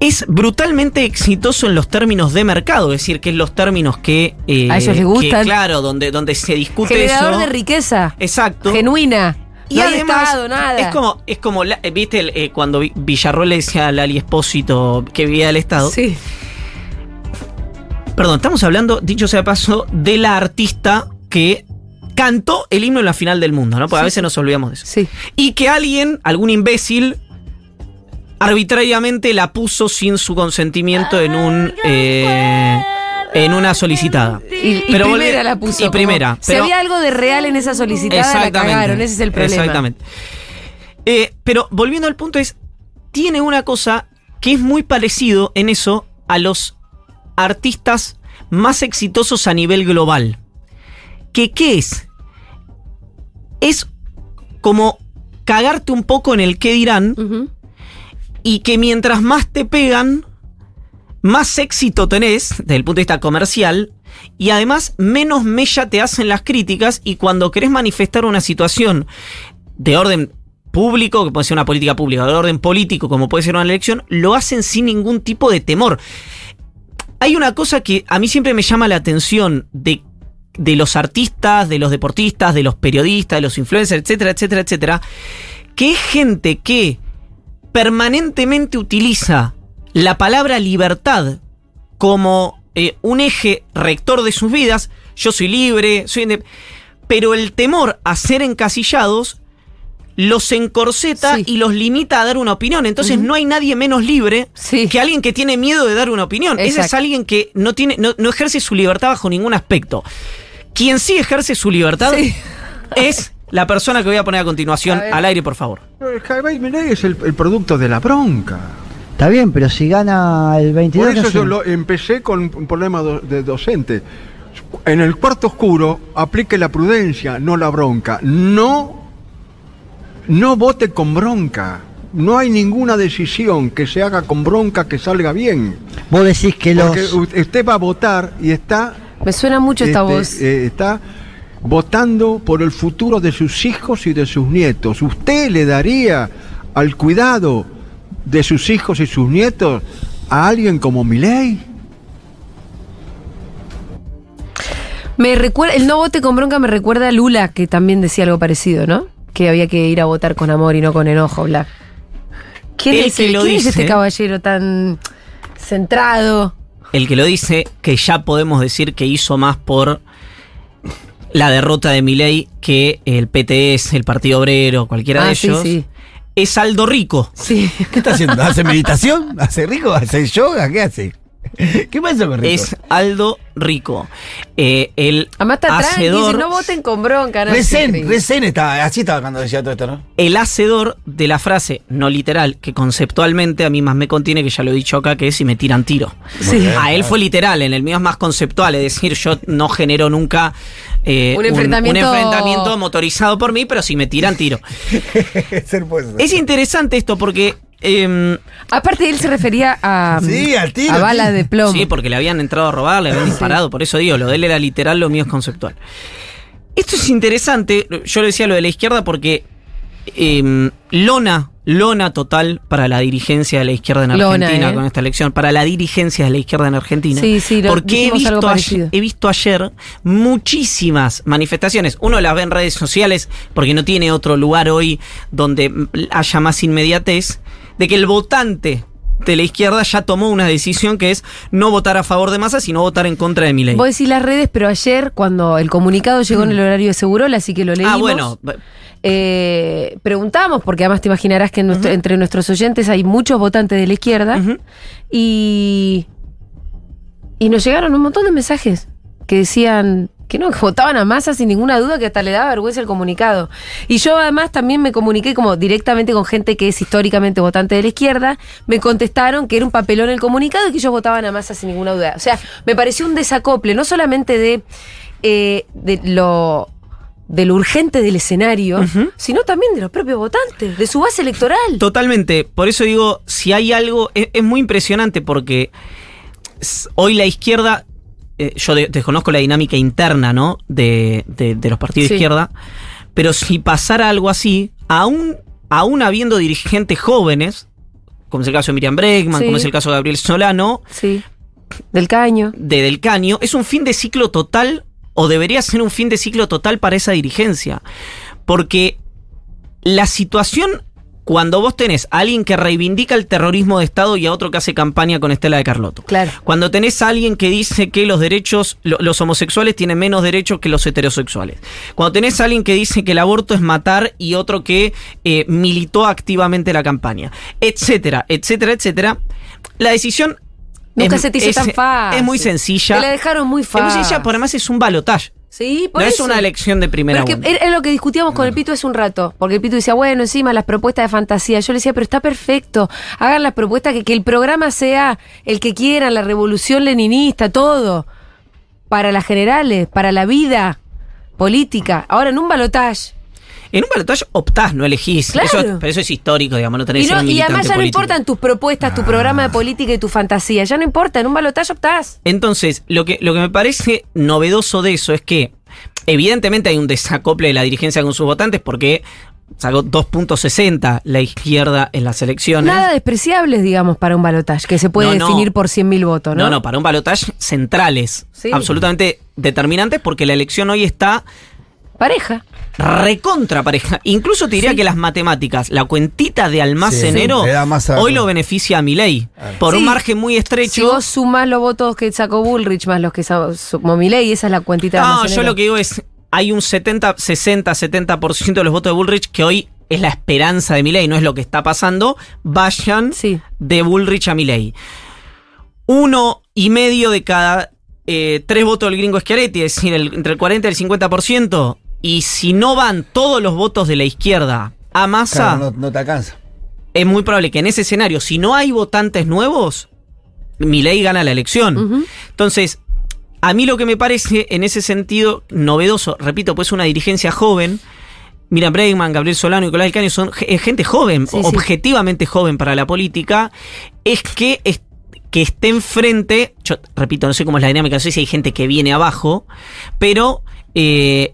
es brutalmente exitoso en los términos de mercado, es decir, que es los términos que... eh, A ellos les que, gustan. claro, donde, donde se discute Generador eso. de riqueza. Exacto. Genuina. Y no además, Estado, nada. es como, es como la- viste, el, eh, cuando Vi- Villarroel le decía a Lali Espósito que vivía del Estado. Sí. Perdón, estamos hablando, dicho sea de paso, de la artista que cantó el himno en la final del mundo, ¿no? Porque a veces nos olvidamos de eso. Sí. Y que alguien, algún imbécil, arbitrariamente la puso sin su consentimiento en un. eh, en una solicitada. Y, y Pero primera la puso. Y primera. si pero- había algo de real en esa solicitada, la cagaron. Ese es el problema. Exactamente. Eh, pero volviendo al punto es, tiene una cosa que es muy parecido en eso a los artistas más exitosos a nivel global. ¿Que qué es? Es como cagarte un poco en el qué dirán y que mientras más te pegan, más éxito tenés desde el punto de vista comercial y además menos mella te hacen las críticas y cuando querés manifestar una situación de orden público, que puede ser una política pública, de orden político, como puede ser una elección, lo hacen sin ningún tipo de temor. Hay una cosa que a mí siempre me llama la atención de, de los artistas, de los deportistas, de los periodistas, de los influencers, etcétera, etcétera, etcétera, que es gente que permanentemente utiliza la palabra libertad como eh, un eje rector de sus vidas. Yo soy libre, soy pero el temor a ser encasillados los encorseta y los limita a dar una opinión. Entonces no hay nadie menos libre que alguien que tiene miedo de dar una opinión. Ese es alguien que no, tiene, no, no ejerce su libertad bajo ningún aspecto. Quien sí ejerce su libertad es la persona que voy a poner a continuación al aire, por favor. El Javier Milei es el, el producto de la bronca. Está bien, pero si gana el 22 Por eso ¿qué yo lo empecé con un problema do- de docente. En el cuarto oscuro, aplique la prudencia, no la bronca. No, no vote con bronca. No hay ninguna decisión que se haga con bronca que salga bien. Vos decís que los... Porque usted va a votar y está Me suena mucho esta este, voz. eh, está votando por el futuro de sus hijos y de sus nietos. ¿Usted le daría al cuidado de sus hijos y sus nietos a alguien como Milei? Me recuerda, el no vote con bronca me recuerda a Lula, que también decía algo parecido, ¿no? Que había que ir a votar con amor y no con enojo, Black. ¿Quién, El es, que el- lo quién es este caballero tan centrado? El que lo dice, que ya podemos decir que hizo más por la derrota de Milei que el PTS, el Partido Obrero, cualquiera Ah, de sí, ellos. sí. Es Aldo Rico. Sí. ¿Qué está haciendo? ¿Hace *laughs* meditación? ¿Hace rico? ¿Hace yoga? ¿Qué hace? *laughs* ¿Qué pasa con Rico? Es Aldo Rico. Eh, el Amata tranqui, hacedor, dice, no voten con bronca. No Recién, Sí. recién estaba, así estaba cuando decía todo esto, ¿no? el hacedor de la frase, no literal, que conceptualmente a mí más me contiene, que ya lo he dicho acá, que es si me tiran tiro. Sí. A él fue literal, en el mío es más conceptual, es decir, yo no genero nunca eh, Un enfrentamiento- un enfrentamiento motorizado por mí, pero si me tiran tiro. *laughs* Es interesante esto porque... em, Aparte, él se refería a, Sí, al tiro, a bala tío. de plomo. Sí, porque le habían entrado a robar, le habían disparado. Por eso digo, lo de él era literal, lo mío es conceptual. Esto es interesante, yo le decía lo de la izquierda porque eh, lona, lona total para la dirigencia de la izquierda en Lona, Argentina ¿eh? con esta elección, para la dirigencia de la izquierda en Argentina. Sí, sí, lo- porque he visto, ayer, he visto ayer muchísimas manifestaciones. Uno las ve en redes sociales porque no tiene otro lugar hoy donde haya más inmediatez, de que el votante de la izquierda ya tomó una decisión que es no votar a favor de Massa, sino votar en contra de Milei. Vos decís las redes, pero ayer, cuando el comunicado llegó en el horario de Segurola, así que lo leímos. Ah, bueno, eh, preguntamos, porque además te imaginarás que nuestro- entre nuestros oyentes hay muchos votantes de la izquierda, y, y nos llegaron un montón de mensajes que decían que no, que votaban a masa sin ninguna duda, que hasta le daba vergüenza el comunicado. Y yo además también me comuniqué como directamente con gente que es históricamente votante de la izquierda, me contestaron que era un papelón el comunicado y que ellos votaban a masa sin ninguna duda. O sea, me pareció un desacople, no solamente de, eh, de lo de lo urgente del escenario, sino también de los propios votantes, de su base electoral. Totalmente. Por eso digo, si hay algo, es, es muy impresionante porque hoy la izquierda, eh, yo de- desconozco la dinámica interna, ¿no? De, de- de los partidos Sí. de izquierda, pero si pasara algo así, aún, aún habiendo dirigentes jóvenes, como es el caso de Miriam Bregman, Sí. como es el caso de Gabriel Solano, Sí. Del caño. de Del Caño, es un fin de ciclo total, o debería ser un fin de ciclo total para esa dirigencia. Porque la situación, cuando vos tenés a alguien que reivindica el terrorismo de Estado y a otro que hace campaña con Estela de Carlotto. Claro. Cuando tenés a alguien que dice que los derechos, lo- los homosexuales tienen menos derechos que los heterosexuales. Cuando tenés a alguien que dice que el aborto es matar y otro que eh, militó activamente la campaña. Etcétera, etcétera, etcétera. La decisión Nunca es- se te hizo es- tan fácil. Es muy sencilla. Te la dejaron muy Es muy fácil. sencilla, pero además es un balotaje. Sí, por No es una elección de primera Pero es, que vuelta. es lo que discutíamos con el Pito hace un rato. Porque el Pito decía, bueno, encima las propuestas de fantasía. Yo le decía, pero está perfecto. Hagan las propuestas que, que el programa sea el que quieran, la revolución leninista, todo. Para las generales, para la vida política. Ahora en un balotaje. En un balotaje optás, no elegís. Claro. Eso, pero eso es histórico, digamos, no tenés Y, no- y además ya no político. importan tus propuestas, tu programa de política y tu fantasía. Ya no importa, en un balotaje optás. Entonces, lo que, lo que me parece novedoso de eso es que, evidentemente, hay un desacople de la dirigencia con sus votantes porque sacó 2.60 la izquierda en las elecciones. Nada despreciables, digamos, para un balotaje, que se puede No, no. definir por 100.000 votos, ¿no? No, no, para un balotaje centrales, Sí. absolutamente determinantes, porque la elección hoy está Pareja. Recontra pareja. Incluso te diría que las matemáticas, la cuentita de almacenero, Sí, hoy lo beneficia a Milei. Por un margen muy estrecho. Si vos sumás los votos que sacó Bullrich más los que sa- sumó Milei, esa es la cuentita de No, almacenero. yo lo que digo es, hay un 70, 60, 70% de los votos de Bullrich que hoy es la esperanza de Milei, no es lo que está pasando, vayan de Bullrich a Milei. Uno y medio de cada eh, tres votos del gringo Schiaretti, es decir, el- entre el 40 y el 50%, y si no van todos los votos de la izquierda a Massa, Claro, no, no te alcanza. es muy probable que en ese escenario, si no hay votantes nuevos, Milei gana la elección. Entonces, a mí lo que me parece en ese sentido novedoso, repito, pues una dirigencia joven. Mira, Bregman, Gabriel Solano y Nicolás del Caño son ge- gente joven, Sí, sí. objetivamente joven para la política, es que, es- que esté enfrente, yo repito, no sé cómo es la dinámica, no sé si hay gente que viene abajo, pero eh,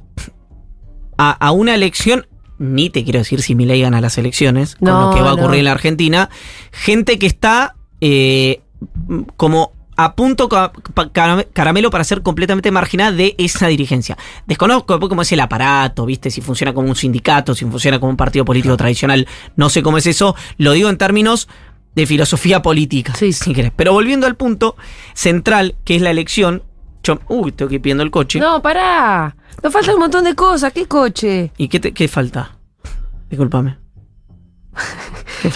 a, a una elección, ni te quiero decir si Milei gana las elecciones, con lo que va a ocurrir no. en la Argentina, gente que está eh, como a punto ca- caramelo para ser completamente marginada de esa dirigencia. Desconozco después cómo es el aparato, ¿viste? Si funciona como un sindicato, si funciona como un partido político tradicional, no sé cómo es eso. Lo digo en términos de filosofía política, si querés. Pero volviendo al punto central, que es la elección, yo, uy, tengo que ir pidiendo el coche. No, pará. Nos falta un montón de cosas. ¿Qué coche? ¿Y qué, te- qué falta? Discúlpame.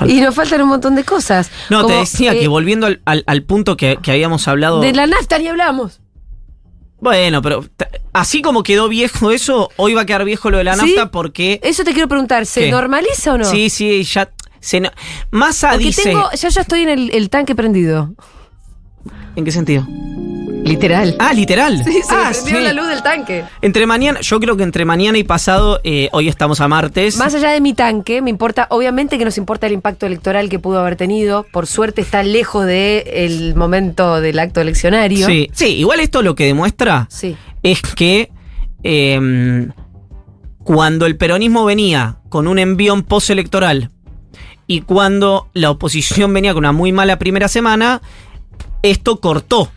Y nos faltan un montón de cosas. No, te decía eh, que volviendo al, al- al punto que, que habíamos hablado. De la nafta ni hablamos. Bueno, pero así como quedó viejo eso, hoy va a quedar viejo lo de la ¿Sí? nafta porque. Eso te quiero preguntar. ¿Se ¿Qué? normaliza o no? Sí, sí, ya. Se no- Massa Porque dice. tengo, ya ya estoy en el, el tanque prendido. ¿En qué sentido? Literal. Ah, literal. Sí, se ah, prendió sí. la luz del tanque. Entre mañana, yo creo que entre mañana y pasado, eh, hoy estamos a martes. Más allá de mi tanque, me importa, obviamente que nos importa el impacto electoral que pudo haber tenido. Por suerte está lejos del momento del acto eleccionario. Sí, sí, igual esto lo que demuestra Sí. es que eh, cuando el peronismo venía con un envión postelectoral y cuando la oposición venía con una muy mala primera semana, esto cortó.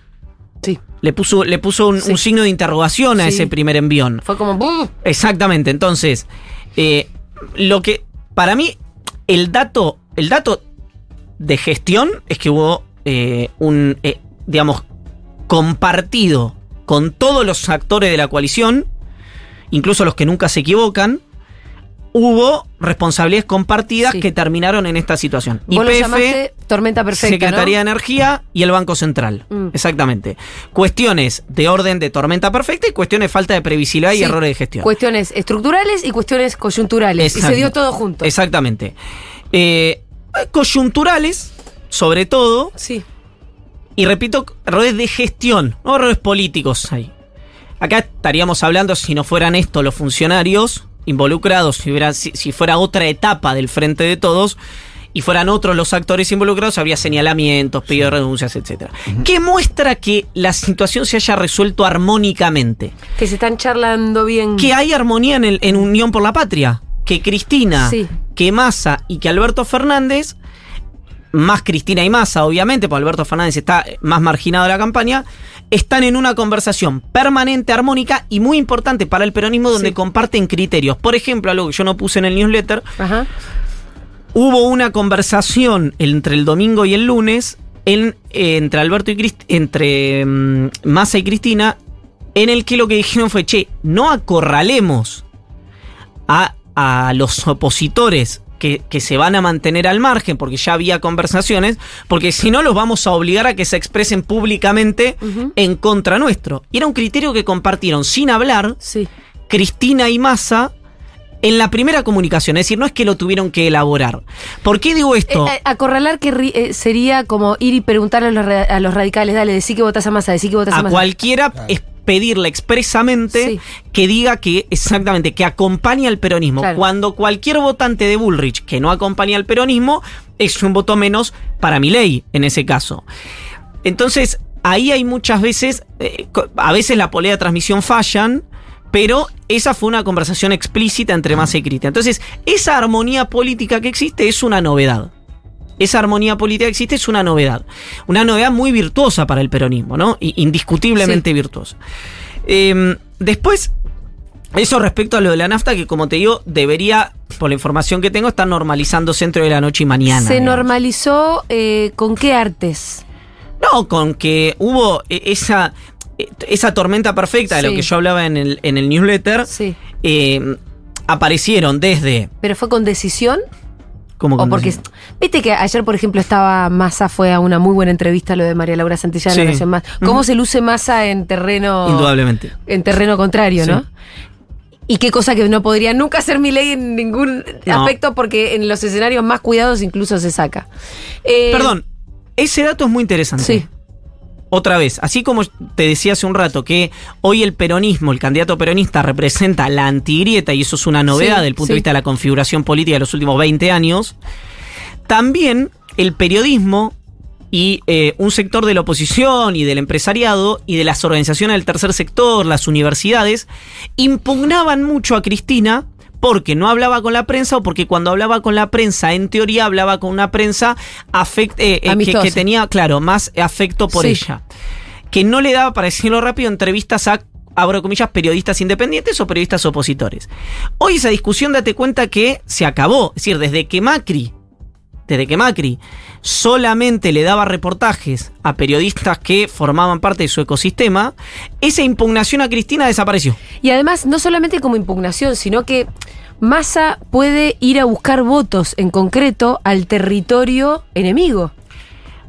Le puso, le puso un, Sí. un signo de interrogación a Sí. ese primer envión. Fue como. ¡bum! Exactamente. Entonces, eh, lo que. Para mí, el dato. El dato de gestión es que hubo eh, un. eh, digamos. compartido con todos los actores de la coalición. Incluso los que nunca se equivocan. Hubo responsabilidades compartidas Sí. que terminaron en esta situación. YPF, tormenta perfecta. Secretaría ¿no? de Energía y el Banco Central. Mm. Exactamente. Cuestiones de orden de tormenta perfecta y cuestiones de falta de previsibilidad y errores de gestión. Cuestiones estructurales y cuestiones coyunturales. Y se dio todo junto. Exactamente. Eh, coyunturales, sobre todo. Sí. Y repito, errores de gestión, no errores políticos ahí. Acá estaríamos hablando, si no fueran estos los funcionarios involucrados, si, hubiera- si- si fuera otra etapa del frente de todos, y fueran otros los actores involucrados, habría señalamientos, pedido de renuncias, etc. ¿Qué muestra que la situación se haya resuelto armónicamente? Que se están charlando bien. Que hay armonía en, el- en Unión por la Patria. Que Cristina, Sí. que Massa y que Alberto Fernández, más Cristina y Massa, obviamente, porque Alberto Fernández está más marginado de la campaña, están en una conversación permanente, armónica y muy importante para el peronismo, donde Sí. comparten criterios. Por ejemplo, algo que yo no puse en el newsletter, Ajá. hubo una conversación entre el domingo y el lunes en, eh, entre Alberto y Crist- entre mm, Massa y Cristina, en el que lo que dijeron fue, che, no acorralemos a, a los opositores que, que se van a mantener al margen, porque ya había conversaciones, porque si no los vamos a obligar a que se expresen públicamente en contra nuestro. Y era un criterio que compartieron sin hablar Sí. Cristina y Massa en la primera comunicación. Es decir, no es que lo tuvieron que elaborar. ¿Por qué digo esto? Eh, eh, acorralar que ri- eh, sería como ir y preguntarle a los, a los radicales, dale, decí que votás a Massa, decí que votás a, a Massa. cualquiera es pedirle expresamente Sí. que diga que exactamente que acompaña al peronismo. Claro. Cuando cualquier votante de Bullrich que no acompaña al peronismo es un voto menos para mi ley en ese caso. Entonces, ahí hay muchas veces, eh, a veces la polea de transmisión fallan, pero esa fue una conversación explícita entre Massa y Cristina. Entonces, esa armonía política que existe es una novedad. Esa armonía política que existe es una novedad. Una novedad muy virtuosa para el peronismo, ¿no? Indiscutiblemente virtuosa. Eh, después, eso respecto a lo de la nafta, que como te digo, debería, por la información que tengo, estar normalizándose entre de la noche y mañana. Se digamos. normalizó eh, con qué artes. No, con que hubo eh, esa, eh, esa tormenta perfecta de lo que yo hablaba en el, en el newsletter. Sí. eh, aparecieron desde. ¿Pero fue con decisión? Como O porque, viste que ayer, por ejemplo, estaba Massa, fue a una muy buena entrevista lo de María Laura Santillana Sí. en Más. ¿Cómo se luce Massa en terreno Indudablemente. en terreno contrario, Sí. ¿no? Y qué cosa que no podría nunca ser mi ley en ningún No. aspecto porque en los escenarios más cuidados incluso se saca. Eh, Perdón, ese dato es muy interesante. Sí. Otra vez, así como te decía hace un rato que hoy el peronismo, el candidato peronista representa la antigrieta y eso es una novedad Sí, desde el punto sí. de vista de la configuración política de los últimos 20 años, también el periodismo y eh, un sector de la oposición y del empresariado y de las organizaciones del tercer sector, las universidades, impugnaban mucho a Cristina porque no hablaba con la prensa o porque cuando hablaba con la prensa, en teoría hablaba con una prensa afect- eh, eh, que, tenía, claro, más afecto por Sí. ella. Que no le daba, para decirlo rápido, entrevistas a, abro comillas, periodistas independientes o periodistas opositores. Hoy esa discusión, date cuenta que se acabó. Es decir, desde que Macri desde que Macri solamente le daba reportajes a periodistas que formaban parte de su ecosistema, esa impugnación a Cristina desapareció. Y además, no solamente como impugnación, sino que Massa puede ir a buscar votos en concreto al territorio enemigo.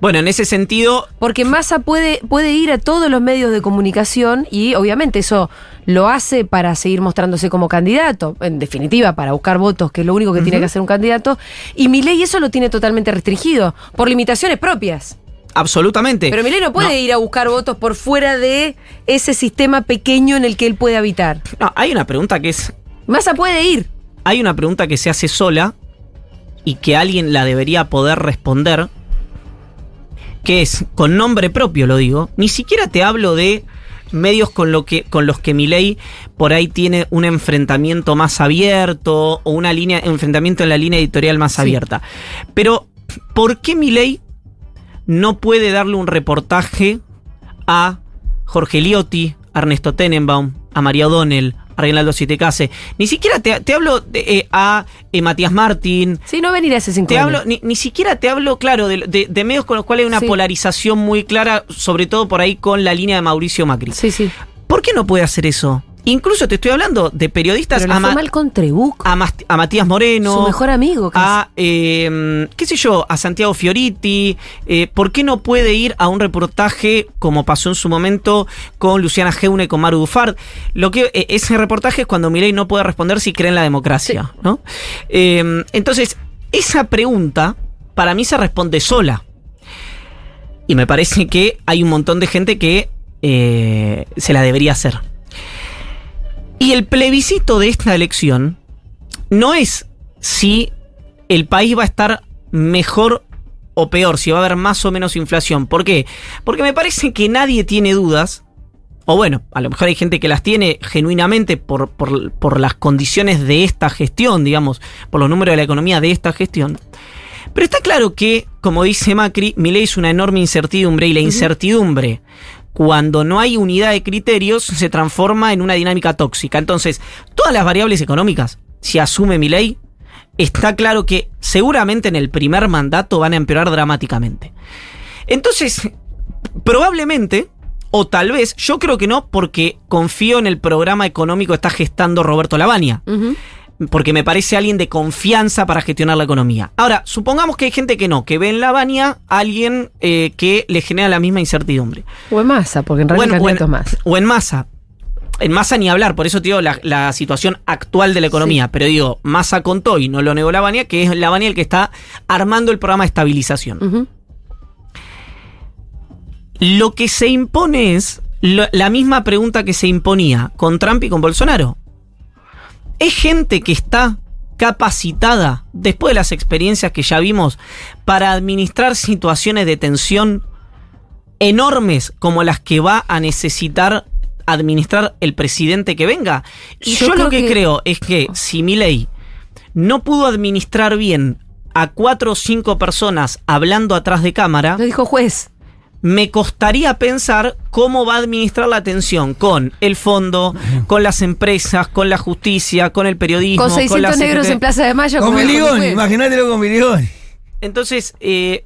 Bueno, en ese sentido, Porque Massa puede, puede ir a todos los medios de comunicación y obviamente eso lo hace para seguir mostrándose como candidato, en definitiva para buscar votos, que es lo único que tiene que hacer un candidato, y Milei eso lo tiene totalmente restringido, por limitaciones propias. absolutamente. Pero Milei no puede ir a buscar votos por fuera de ese sistema pequeño en el que él puede habitar. No, hay una pregunta que es. Massa puede ir. Hay una pregunta que se hace sola y que alguien la debería poder responder. Que es, con nombre propio lo digo, ni siquiera te hablo de medios con, lo que, con los que Milei por ahí tiene un enfrentamiento más abierto o una línea, enfrentamiento en la línea editorial más abierta. Pero, ¿por qué Milei no puede darle un reportaje a Jorge Liotti, a Ernesto Tenenbaum, a María O'Donnell, Reinaldo Sietecase? Ni siquiera te, te hablo de, eh, a eh, Matías Martín. Sí, no venir a ese 5 Te hablo, ni, ni siquiera te hablo, claro, de, de- de medios con los cuales hay una Sí. polarización muy clara, sobre todo por ahí con la línea de Mauricio Macri. Sí, sí. ¿Por qué no puede hacer eso? Incluso te estoy hablando de periodistas Pero a, Ma- mal con a Matías Moreno, su mejor amigo. casi. a, eh, qué sé yo, a Santiago Fioriti. eh, ¿Por qué no puede ir a un reportaje como pasó en su momento con Luciana Geune y con Maru Dufard? Lo que, eh, ese reportaje es cuando Milei no puede responder si cree en la democracia. ¿no? Eh, entonces, esa pregunta para mí se responde sola. Y me parece que hay un montón de gente que eh, se la debería hacer. Y el plebiscito de esta elección no es si el país va a estar mejor o peor, si va a haber más o menos inflación. ¿Por qué? Porque me parece que nadie tiene dudas, o bueno, a lo mejor hay gente que las tiene genuinamente por, por- por las condiciones de esta gestión, digamos, por los números de la economía de esta gestión. Pero está claro que, como dice Macri, Milei es una enorme incertidumbre y la incertidumbre, cuando no hay unidad de criterios, se transforma en una dinámica tóxica. Entonces, todas las variables económicas, si asume Milei, está claro que seguramente en el primer mandato van a empeorar dramáticamente. Entonces, probablemente, o tal vez, yo creo que no, porque confío en el programa económico que está gestando Roberto Lavagna porque me parece alguien de confianza para gestionar la economía. Ahora, supongamos que hay gente que no, que ve en Lavagna a alguien eh, que le genera la misma incertidumbre. O en masa, porque en realidad o en- más. O en masa. En masa ni hablar, por eso te digo la, la situación actual de la economía. Pero digo, masa contó y no lo negó Lavagna, que es Lavagna el que está armando el programa de estabilización. Lo que se impone es lo- la misma pregunta que se imponía con Trump y con Bolsonaro. ¿Es gente que está capacitada, después de las experiencias que ya vimos, para administrar situaciones de tensión enormes como las que va a necesitar administrar el presidente que venga? Y Yo yo, lo que- creo es que si Milei no pudo administrar bien a cuatro o cinco personas hablando atrás de cámara. Lo dijo juez. Me costaría pensar cómo va a administrar la tensión con el fondo, con las empresas, con la justicia, con el periodismo. Con 600 la negros en Plaza de Mayo. Con juez. imagínatelo con Milión. Entonces, eh,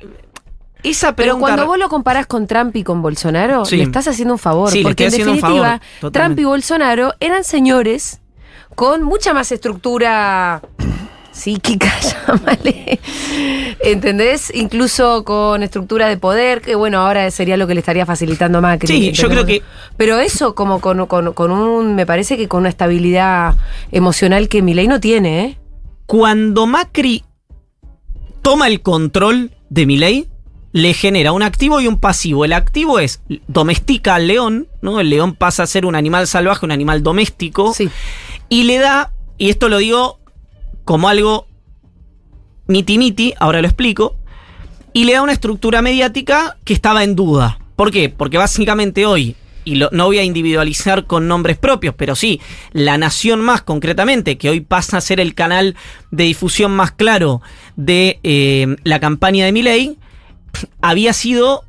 esa Pero pregunta. cuando vos lo comparás con Trump y con Bolsonaro, Sí. le estás haciendo un favor. Sí, porque en definitiva. Trump y Bolsonaro eran señores con mucha más estructura psíquica, *laughs* llámale. ¿Entendés? Incluso con estructura de poder, que bueno, ahora sería lo que le estaría facilitando a Macri. Sí, yo creo que- Pero eso como con, con- con un, me parece que con una estabilidad emocional que Milei no tiene, ¿eh? Cuando Macri toma el control de Milei, le genera un activo y un pasivo. El activo es domestica al león, ¿no? El león pasa a ser un animal salvaje, un animal doméstico. Y le da, y esto lo digo como algo miti miti, ahora lo explico, y le da una estructura mediática que estaba en duda. ¿Por qué? Porque básicamente hoy, y no voy a individualizar con nombres propios, pero sí, La Nación Más concretamente, que hoy pasa a ser el canal de difusión más claro de eh, la campaña de Milei, había sido...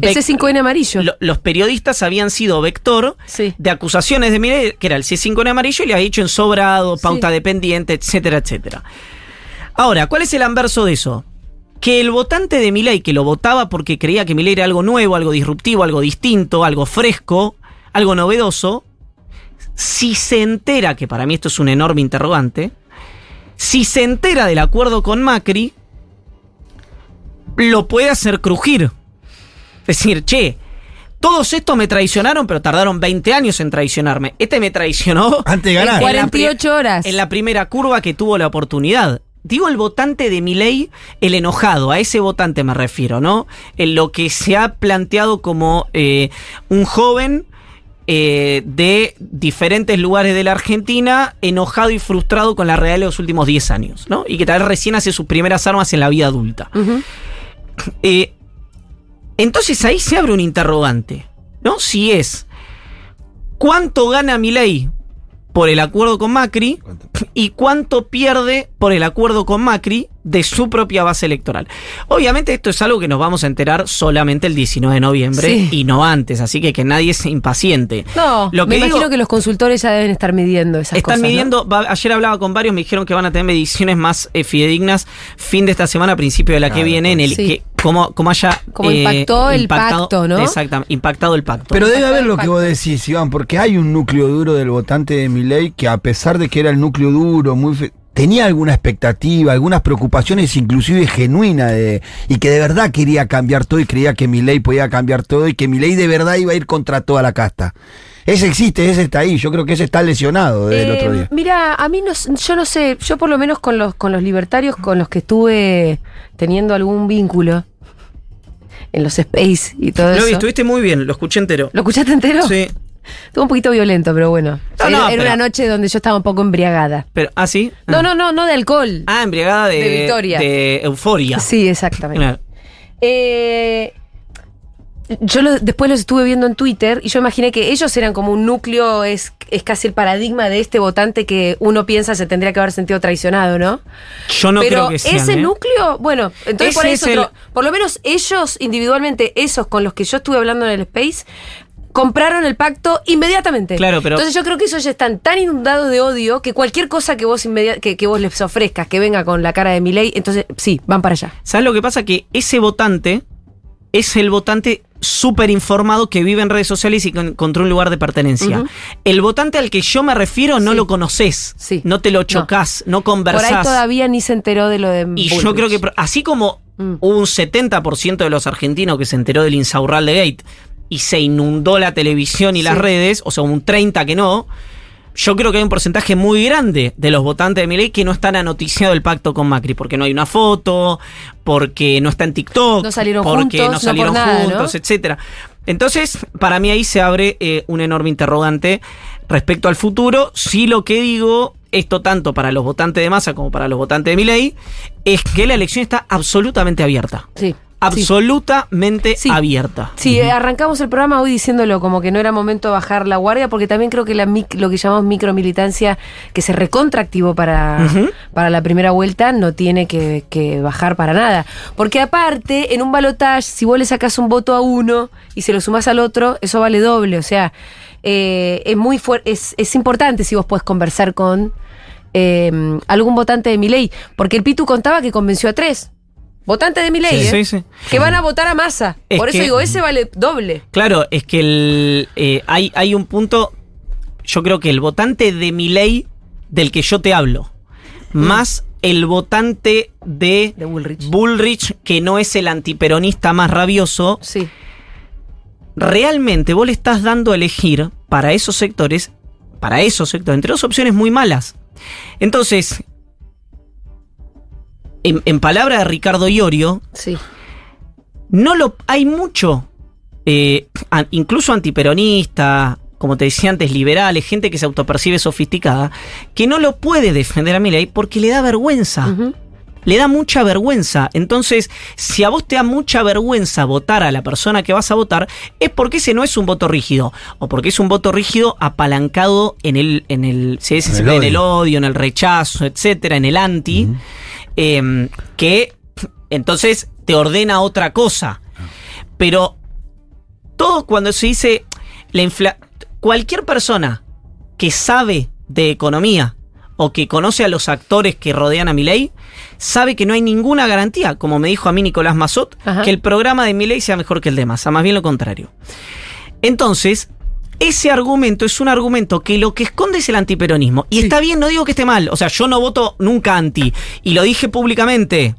El C5N amarillo. Lo- los periodistas habían sido vector de acusaciones de Milei, que era el C5N amarillo, y le había dicho en sobrado, pauta dependiente, etcétera, etcétera. Ahora, ¿cuál es el anverso de eso? Que el votante de Milei, que lo votaba porque creía que Milei era algo nuevo, algo disruptivo, algo distinto, algo fresco, algo novedoso, si se entera, que para mí esto es un enorme interrogante, si se entera del acuerdo con Macri, lo puede hacer crujir. Es decir, che, todos estos me traicionaron, pero tardaron 20 años en traicionarme. Este me traicionó *laughs* Antes de En ganar. 48 horas. en la primera curva que tuvo la oportunidad. Digo el votante de Milei, el enojado, a ese votante me refiero, ¿no? En lo que se ha planteado como eh, un joven eh, de diferentes lugares de la Argentina, enojado y frustrado con la realidad de los últimos 10 años, ¿no? Y que tal vez recién hace sus primeras armas en la vida adulta. Eh, entonces ahí se abre un interrogante, ¿no? Si es cuánto gana Milei por el acuerdo con Macri y cuánto pierde por el acuerdo con Macri de su propia base electoral. Obviamente esto es algo que nos vamos a enterar solamente el 19 de noviembre Sí. y no antes, así que que nadie se impaciente. No, Lo me que digo- imagino que los consultores ya deben estar midiendo esas Están cosas. ¿no? midiendo, va- ayer hablaba con varios, me dijeron que van a tener mediciones más eh, fidedignas fin de esta semana, principio de la que Claro, viene, en el sí. que cómo, cómo haya Cómo impactó el pacto, ¿no? Exactamente, impactado el pacto. Pero debe haber lo que vos decís, Iván, porque hay un núcleo duro del votante de Milei que a pesar de que era el núcleo duro, muy tenía alguna expectativa, algunas preocupaciones inclusive genuinas de, y que de verdad quería cambiar todo y creía que Milei podía cambiar todo y que Milei de verdad iba a ir contra toda la casta. Ese existe, ese está ahí, yo creo que ese está lesionado desde el Eh, otro día. Mira, a mí no, yo no sé, yo por lo menos con los, con los libertarios con los que estuve teniendo algún vínculo en los space y todo Lo eso. vi, estuviste muy bien, lo escuché entero. ¿Lo escuchaste entero? Sí. Estuvo un poquito violento, pero bueno. No, era no, era pero- una noche donde yo estaba un poco embriagada. Pero, ¿ah, sí? No, no, no, no de alcohol. Ah, embriagada de, De victoria. de euforia. Sí, exactamente. Claro. Eh, yo lo- después los estuve viendo en Twitter y yo imaginé que ellos eran como un núcleo, es, es casi el paradigma de este votante que uno piensa se tendría que haber sentido traicionado, ¿no? Yo no Pero creo que sean, ese ¿eh? núcleo, bueno, entonces por eso el- por lo menos ellos individualmente, esos con los que yo estuve hablando en el Space, compraron el pacto inmediatamente. Claro, pero- Entonces yo creo que ellos ya están tan inundados de odio que cualquier cosa que vos que, que vos les ofrezcas, que venga con la cara de Milei, entonces sí, van para allá. ¿Sabes lo que pasa? Que ese votante es el votante súper informado que vive en redes sociales y que encontró un lugar de pertenencia. El votante al que yo me refiero no Sí. lo conoces, Sí. no te lo chocas, no, Por ahí conversás. todavía ni se enteró de lo de y yo creo que, así como Mm. un 70% de los argentinos que se enteró del Insaurralde Gate y se inundó la televisión y las redes, o sea, un 30 que no, yo creo que hay un porcentaje muy grande de los votantes de Milei que no están anoticiados el pacto con Macri, porque no hay una foto, porque no está en TikTok, No salieron porque juntos, no salieron nada, juntos, ¿no? etcétera. Entonces, para mí ahí se abre eh, un enorme interrogante respecto al futuro. Si lo que digo, esto tanto para los votantes de masa como para los votantes de Milei, es que la elección está absolutamente abierta. Sí. Absolutamente Sí. abierta. Sí, arrancamos el programa hoy diciéndolo como que no era momento de bajar la guardia, porque también creo que la lo que llamamos micromilitancia, que se recontractivó para, para la primera vuelta, no tiene que, que bajar para nada. Porque aparte, en un balotage, si vos le sacás un voto a uno y se lo sumás al otro, eso vale doble. O sea, eh, es muy es, es importante si vos podés conversar con eh, algún votante de mi ley. Porque el Pitu contaba que convenció a tres. Votantes de mi ley, Sí, sí, sí. que van a votar a masa. Es Por eso que- digo, ese vale doble. Claro, es que el, eh, hay, hay un punto, yo creo que el votante de Milei del que yo te hablo, más el votante de, De Bullrich. Bullrich, que no es el antiperonista más rabioso, Sí. realmente vos le estás dando a elegir para esos sectores, para esos sectores, entre dos opciones muy malas. Entonces, en, en palabra de Ricardo Iorio, Sí. no lo hay mucho, eh, incluso antiperonista, como te decía antes, liberales, gente que se autopercibe sofisticada, que no lo puede defender a Milei porque le da vergüenza. Le da mucha vergüenza. Entonces, si a vos te da mucha vergüenza votar a la persona que vas a votar, es porque ese no es un voto rígido. O porque es un voto rígido apalancado en el, en el, si es- En el en el odio. odio, en el rechazo, etcétera, en el anti, eh, que entonces te ordena otra cosa. Pero todo cuando se dice la infla cualquier persona que sabe de economía o que conoce a los actores que rodean a Milei, sabe que no hay ninguna garantía, como me dijo a mí Nicolás Mazot, Ajá. que el programa de Milei sea mejor que el de Massa, más bien lo contrario. Entonces, ese argumento es un argumento que lo que esconde es el antiperonismo. Y está bien, no digo que esté mal. O sea, yo no voto nunca anti. Y lo dije públicamente.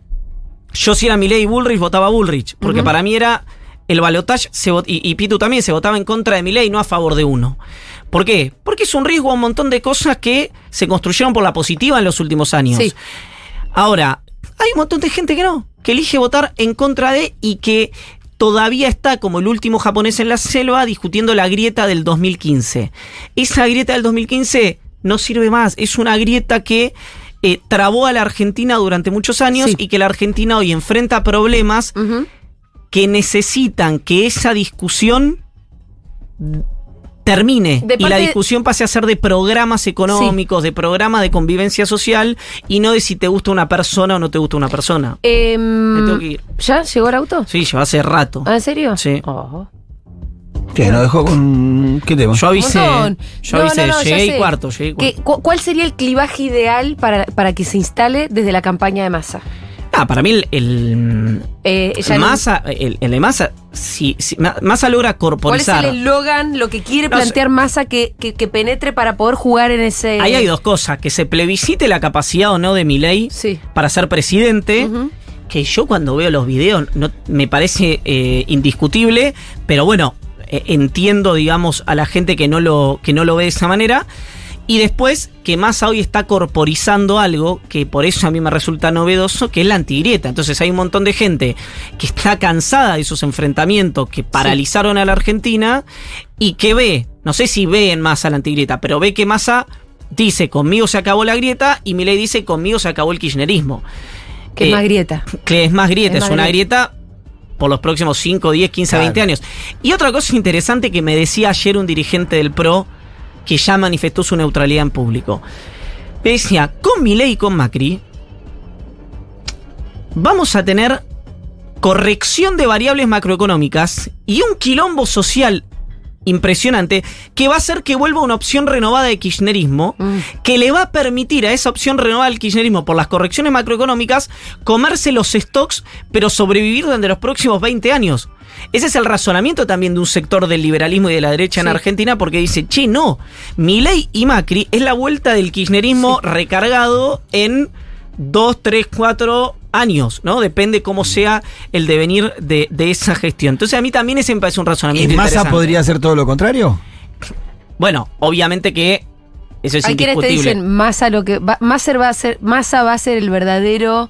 Yo si era Milei y Bullrich, votaba Bullrich. Porque para mí era el balotaje, y, y Pitu también se votaba en contra de Milei, no a favor de uno. ¿Por qué? Porque es un riesgo a un montón de cosas que se construyeron por la positiva en los últimos años. Sí. Ahora, hay un montón de gente que no, que elige votar en contra de y que todavía está como el último japonés en la selva discutiendo la grieta del 2015. Esa grieta del 2015 no sirve más, es una grieta que eh, trabó a la Argentina durante muchos años Sí. y que la Argentina hoy enfrenta problemas que necesitan que esa discusión termine De y la discusión pase a ser de programas económicos, de programas de convivencia social y no de si te gusta una persona o no te gusta una persona. Em, Me tengo que ir. ¿Ya llegó el auto? Sí, lleva hace rato. ¿Ah, en serio? Sí. ¿Qué? ¿Nos dejó con qué tema? Yo avisé. Yo No, avisé, no, no, ya llegué y cuarto, llegué y cuarto. ¿Qué- cu- ¿Cuál sería el clivaje ideal para, para que se instale desde la campaña de masa? Ah, para mí el, el, Eh, no- Massa, el, el de Massa, si, si Massa logra ¿Cuál es corporizar. el eslogan, lo que quiere No plantear masa que, que- que penetre para poder jugar en ese. Ahí hay dos cosas, que se plebiscite la capacidad o no de Milei para ser presidente, que yo cuando veo los videos no, me parece eh, indiscutible, pero bueno, eh, entiendo, digamos, a la gente que no lo, que no lo ve de esa manera. Y después, que Massa hoy está corporizando algo que por eso a mí me resulta novedoso, que es la antigrieta. Entonces hay un montón de gente que está cansada de esos enfrentamientos que paralizaron a la Argentina y que ve, no sé si ve en Massa la antigrieta, pero ve que Massa dice conmigo se acabó la grieta y Milei dice conmigo se acabó el kirchnerismo. Que es Eh, más grieta. Que es más grieta, Es es, más una grieta. grieta por los próximos 5, 10, 15, Claro. 20 años. Y otra cosa interesante que me decía ayer un dirigente del PRO que ya manifestó su neutralidad en público. Decía, con Milei y con Macri vamos a tener corrección de variables macroeconómicas y un quilombo social impresionante que va a hacer que vuelva una opción renovada de kirchnerismo que le va a permitir a esa opción renovada del kirchnerismo por las correcciones macroeconómicas comerse los stocks pero sobrevivir durante los próximos 20 años. Ese es el razonamiento también de un sector del liberalismo y de la derecha en. Argentina porque dice, che, no, Milei y Macri es la vuelta del kirchnerismo recargado en 2, 3, 4 años, ¿no? Depende cómo sea el devenir de, de esa gestión. Entonces a mí también ese me parece un ¿Y razonamiento Massa interesante. podría hacer todo lo contrario? Bueno, obviamente que eso es Hay quienes te indiscutible. dicen Massa lo que va, Massa va a ser Massa va a ser el verdadero.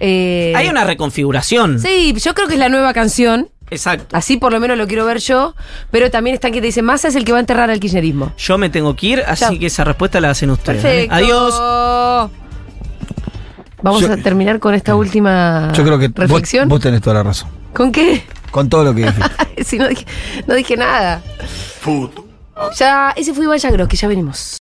eh, Hay una reconfiguración. Sí, yo creo que es la nueva canción. Exacto. Así por lo menos lo quiero ver yo. Pero también están que te dicen Massa es el que va a enterrar al kirchnerismo. Yo me tengo que ir, así Chao. que esa respuesta la hacen ustedes. Perfecto. Adiós. Vamos Yo- a terminar con esta última Yo creo que vos, reflexión. vos tenés toda la razón. ¿Con qué? Con todo lo que dijiste. *laughs* si no dije, no dije nada. Ya, ese fue Iván Yagros, que ya venimos.